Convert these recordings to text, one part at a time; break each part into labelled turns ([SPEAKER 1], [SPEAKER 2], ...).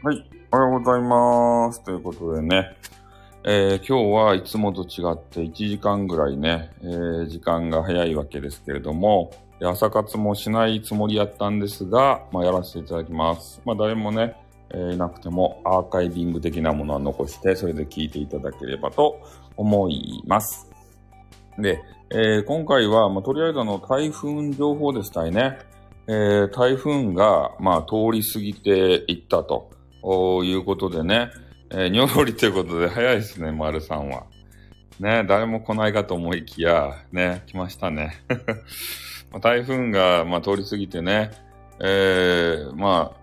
[SPEAKER 1] はい、おはようございます。ということでね、えー今日はいつもと違って1時間ぐらいね、えー時間が早いわけですけれども、朝活もしないつもりやったんですが、まあ、やらせていただきます。まあ、誰もね、えーいなくてもアーカイビング的なものは残して、それで聞いていただければと思います。で、え今回は、まあ、とりあえずあの、台風情報でしたいね。え台風が、まあ、通り過ぎていったと。おいうことでね、えー、にょろりということで早いですね、丸さんは。ね、誰も来ないかと思いきや、ね、来ましたね。台風が、まあ、通り過ぎてね、えーまあ、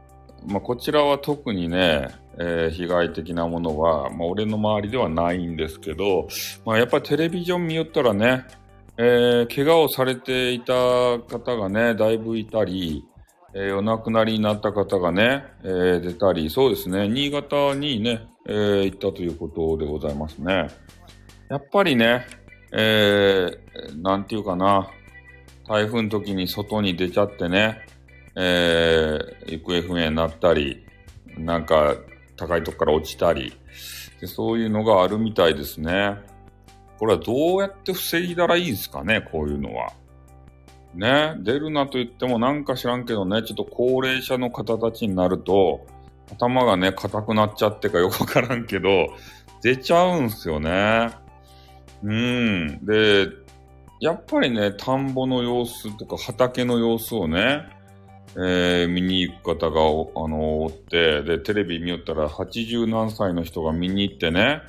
[SPEAKER 1] まあ、こちらは特にね、えー被害的なものは、まあ、俺の周りではないんですけど、まあ、やっぱりテレビジョン見よったらね、えー怪我をされていた方がね、だいぶいたり、えーお亡くなりになった方がね、えー出たり、そうですね、新潟にね、えー行ったということでございますね。やっぱりね、えーなんていうかな、台風の時に外に出ちゃってね、えー行方不明になったり、なんか高いとこから落ちたりで、そういうのがあるみたいですね。これはどうやって防いだらいいですかね、こういうのは。ね、出るなと言ってもなんか知らんけどね、ちょっと高齢者の方たちになると、頭がね、硬くなっちゃってか よくわからんけど、出ちゃうんすよね。うん。で、やっぱりね、田んぼの様子とか畑の様子をね、えー見に行く方がお、あのおって、で、テレビ見よったら80何歳の人が見に行ってね、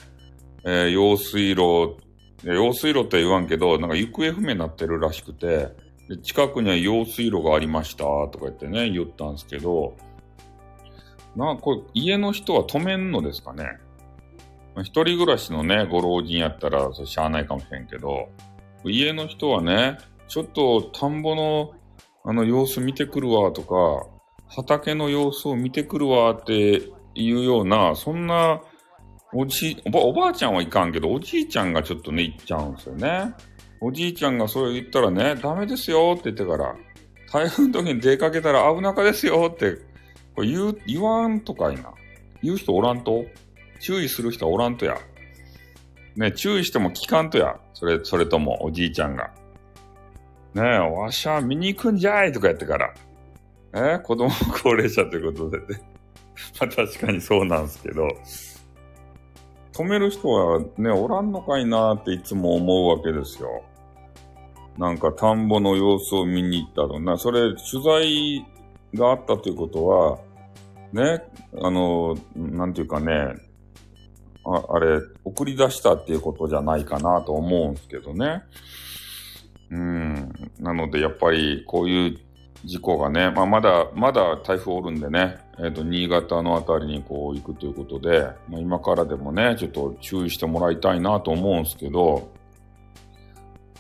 [SPEAKER 1] えー用水路、用水路って言わんけど、なんか行方不明になってるらしくて、で近くには用水路がありましたとか言ってね、言ったんですけど、な、これ家の人は止めんのですかねまあ一人暮らしのね、ご老人やったら、それしゃあないかもしれんけど、家の人はね、ちょっと田んぼのあの様子見てくるわとか、畑の様子を見てくるわっていうような、そんなおじおば、おばあちゃんはいかんけど、おじいちゃんがちょっとね、行っちゃうんですよね。おじいちゃんがそれ言ったらね、ダメですよって言ってから、台風の時に出かけたら危なかですよって、これ言う、言わんとかいな。言う人おらんと？注意する人おらんとや。ね、注意しても聞かんとや。それ、それともおじいちゃんが。ねえ、わしゃ見に行くんじゃいとかやってから。え子供高齢者ということでね。まあ確かにそうなんですけど。止める人はね、おらんのかいなっていつも思うわけですよ。なんか田んぼの様子を見に行ったとな。それ、取材があったということは、ね、あの、なんていうかね、ああれ、送り出したっていうことじゃないかなと思うんですけどね。うん。なので、やっぱりこういう事故がね、まあ、まだ、まだ台風おるんでね、えっ、と、新潟のあたりにこう行くということで、まあ、今からでもね、ちょっと注意してもらいたいなと思うんですけど、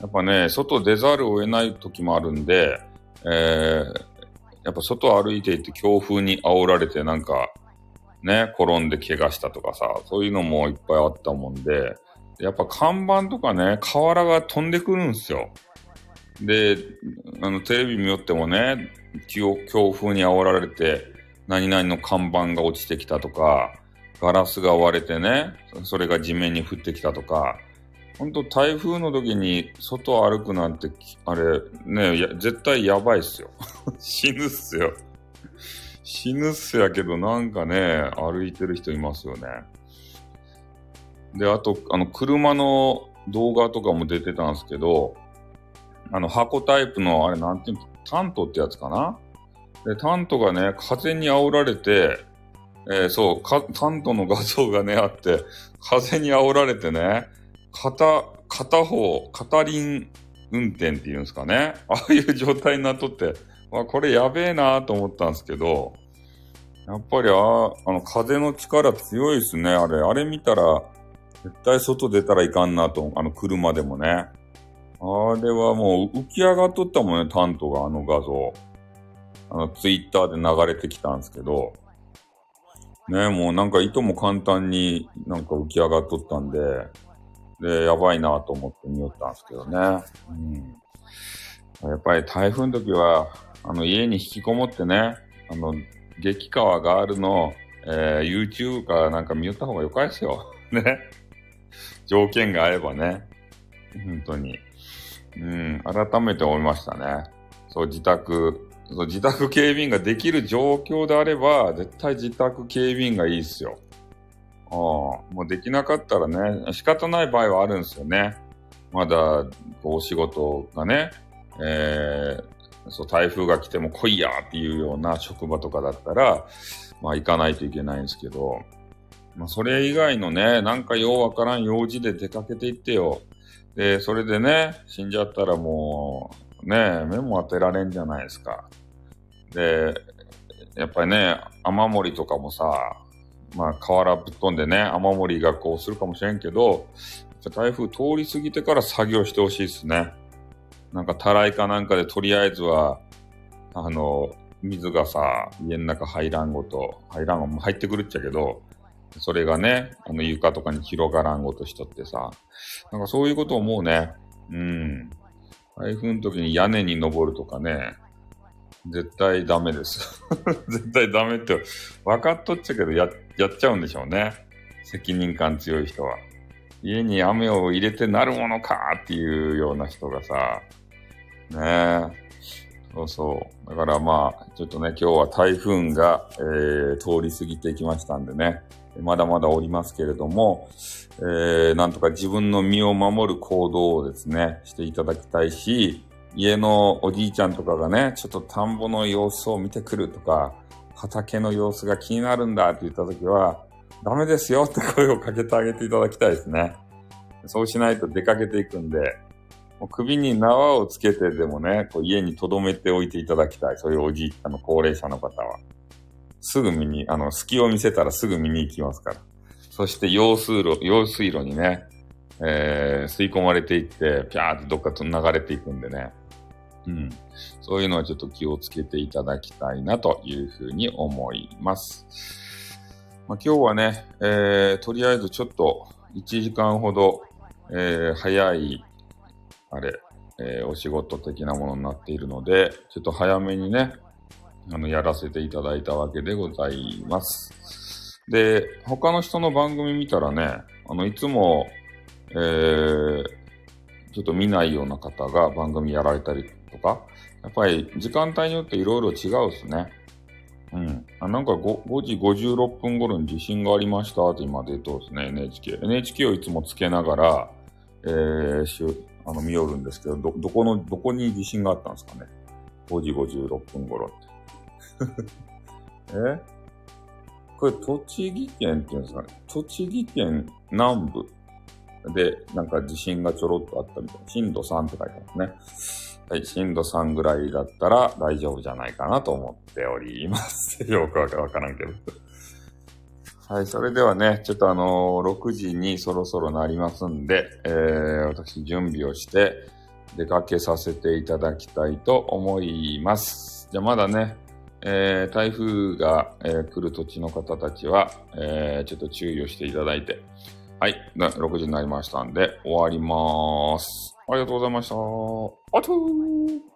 [SPEAKER 1] やっぱね、外出ざるを得ない時もあるんで、えー、やっぱ外歩いていて強風に煽られてなんか、ね、転んで怪我したとかさ、そういうのもいっぱいあったもんで、やっぱ看板とかね、瓦が飛んでくるんですよ。で、あの、テレビ見よってもね、強風に煽られて、何々の看板が落ちてきたとか、ガラスが割れてね、それが地面に降ってきたとか、ほんと台風の時に外歩くなんて、あれ、ね、絶対やばいっすよ。死ぬっすよ。死ぬっすやけど、なんかね、歩いてる人いますよね。で、あと、あの、車の動画とかも出てたんですけど、あの、箱タイプの、あれ、なんていうの、タントってやつかな？で、タントがね、風に煽られて、えーそう、か、タントの画像がね、あって、風に煽られてね、片、片方、片輪運転っていうんですかね？ああいう状態になっとって、わ、これやべえなと思ったんですけど、やっぱりあ、あの、風の力強いですね、あれ。あれ見たら、絶対外出たらいかんなと、あの、車でもね。あれはもう浮き上がっとったもんね、タントが、あの画像。あの、ツイッターで流れてきたんですけど、ね、もうなんか糸も簡単になんか浮き上がっとったんで、で、やばいなと思って見よったんですけどね。うん。やっぱり台風の時は、あの、家に引きこもってね、あの、激川ガールの、えー、YouTube かなんか見よった方がよかいですよ。ね。条件があればね。本当に。うん、改めて思いましたね。そう、自宅、そう自宅警備員ができる状況であれば、絶対自宅警備員がいいっすよ。ああ、もうできなかったらね、仕方ない場合はあるんですよね。まだ、お仕事がね、えー、そう、台風が来ても来いやっていうような職場とかだったら、まあ行かないといけないんですけど、まあそれ以外のね、なんかようわからん用事で出かけていってよ。で、それでね、死んじゃったらもう、ね、目も当てられんじゃないですか。で、やっぱりね、雨漏りとかもさ、まあ、河原ぶっ飛んでね、雨漏りがこうするかもしれんけど、台風通り過ぎてから作業してほしいですね。なんか、たらいかなんかでとりあえずは、あの、水がさ、家の中入らんごと、入らんごも入ってくるっちゃけど、それがね、あの床とかに広がらんごとしとってさ、なんかそういうことを思うね。うん。台風の時に屋根に登るとかね、絶対ダメです。絶対ダメって、分かっとっちゃうけどや、やっちゃうんでしょうね。責任感強い人は。家に雨を入れてなるものかっていうような人がさ、ねえ。そうそう。だからまあ、ちょっとね、今日は台風が、えー、通り過ぎていきましたんでね、まだまだおりますけれども、えー、なんとか自分の身を守る行動をですね、していただきたいし、家のおじいちゃんとかがね、ちょっと田んぼの様子を見てくるとか、畑の様子が気になるんだって言った時は、ダメですよって声をかけてあげていただきたいですね。そうしないと出かけていくんで、首に縄をつけてでもね、こう家に留めておいていただきたい。そういうおじいちゃんの高齢者の方は。すぐ見に、あの、隙を見せたらすぐ見に行きますから。そして用水路、用水路にね、えー、吸い込まれていって、ぴゃーってどっかと流れていくんでね。うん。そういうのはちょっと気をつけていただきたいなというふうに思います。まあ、今日はね、えー、とりあえずちょっと1時間ほど、えー、早いあれ、えー、お仕事的なものになっているので、ちょっと早めにね、あの、やらせていただいたわけでございます。で、他の人の番組見たらね、あの、いつも、えー、ちょっと見ないような方が番組やられたりとか、やっぱり時間帯によっていろいろ違うっすね。うん。あなんか 5, 5時56分頃に地震がありましたって今出とですね、NHK。NHK をいつもつけながら、えー、あの、見よるんですけど、ど、どこの、どこに地震があったんですかね？5時56分頃って。え？これ、栃木県っていうんですかね？栃木県南部で、なんか地震がちょろっとあったみたいな。震度3って書いてますね。はい、震度3ぐらいだったら大丈夫じゃないかなと思っております。よくわからんけど。はい、それではね、ちょっとあのー、6時にそろそろなりますんで、えー、私準備をして出かけさせていただきたいと思います。じゃあまだね、えー、台風が、えー、来る土地の方たちは、えー、ちょっと注意をしていただいて、はい、6時になりましたんで終わりまーす。ありがとうございました。あとー